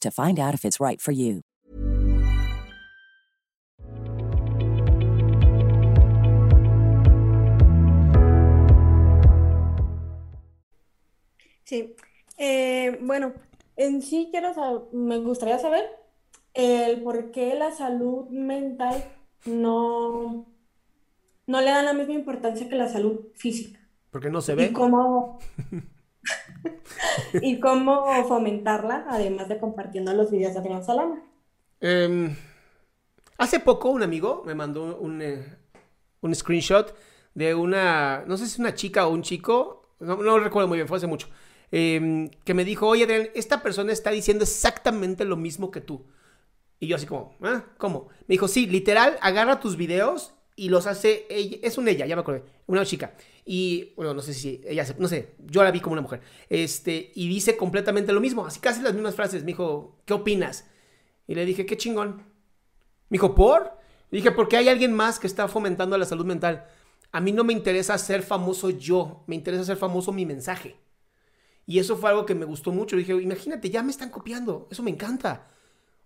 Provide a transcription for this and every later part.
to find out if it's right for you. Sí. Eh, bueno, en sí quiero saber, me gustaría saber el por qué la salud mental no, no le dan la misma importancia que la salud física. Porque no se Y ve. cómo, y cómo fomentarla, además de compartiendo los videos de Adrián Salama. Em, hace poco un amigo me mandó un, eh, un screenshot de una, no sé si es una chica o un chico, no, no recuerdo muy bien, fue hace mucho, em, que me dijo, oye Adrián, esta persona está diciendo exactamente lo mismo que tú. Y yo así como, ¿ah? ¿Cómo? Me dijo, sí, literal, agarra tus videos y los hace ella, es un ella, ya me acordé, una chica. Y, bueno, no sé si ella, no sé, yo la vi como una mujer. Este, y dice completamente lo mismo, así casi las mismas frases. Me dijo, ¿qué opinas? Y le dije, qué chingón. Me dijo, ¿por? Le dije, porque hay alguien más que está fomentando la salud mental. A mí no me interesa ser famoso yo, me interesa ser famoso mi mensaje. Y eso fue algo que me gustó mucho. Dije, imagínate, ya me están copiando, eso me encanta.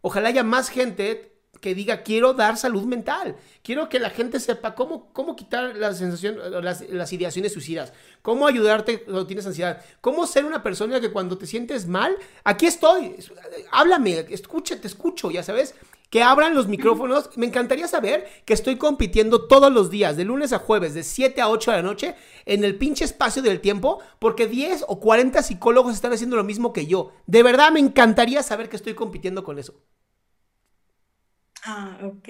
Ojalá haya más gente que diga, quiero dar salud mental. Quiero que la gente sepa cómo, cómo quitar la sensación, las, las ideaciones suicidas. Cómo ayudarte cuando tienes ansiedad. Cómo ser una persona que cuando te sientes mal, aquí estoy. Háblame, escucha, te escucho, ya sabes. Que abran los micrófonos. Me encantaría saber que estoy compitiendo todos los días, de lunes a jueves, de 7 a 8 de la noche, en el pinche espacio del tiempo, porque 10 o 40 psicólogos están haciendo lo mismo que yo. De verdad me encantaría saber que estoy compitiendo con eso. Ah, ok.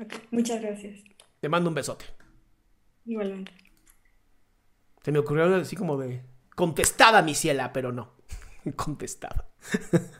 Ok, Muchas gracias. Te mando un besote. Igualmente. Se me ocurrió algo así como de contestada, mi ciela, pero no. contestada.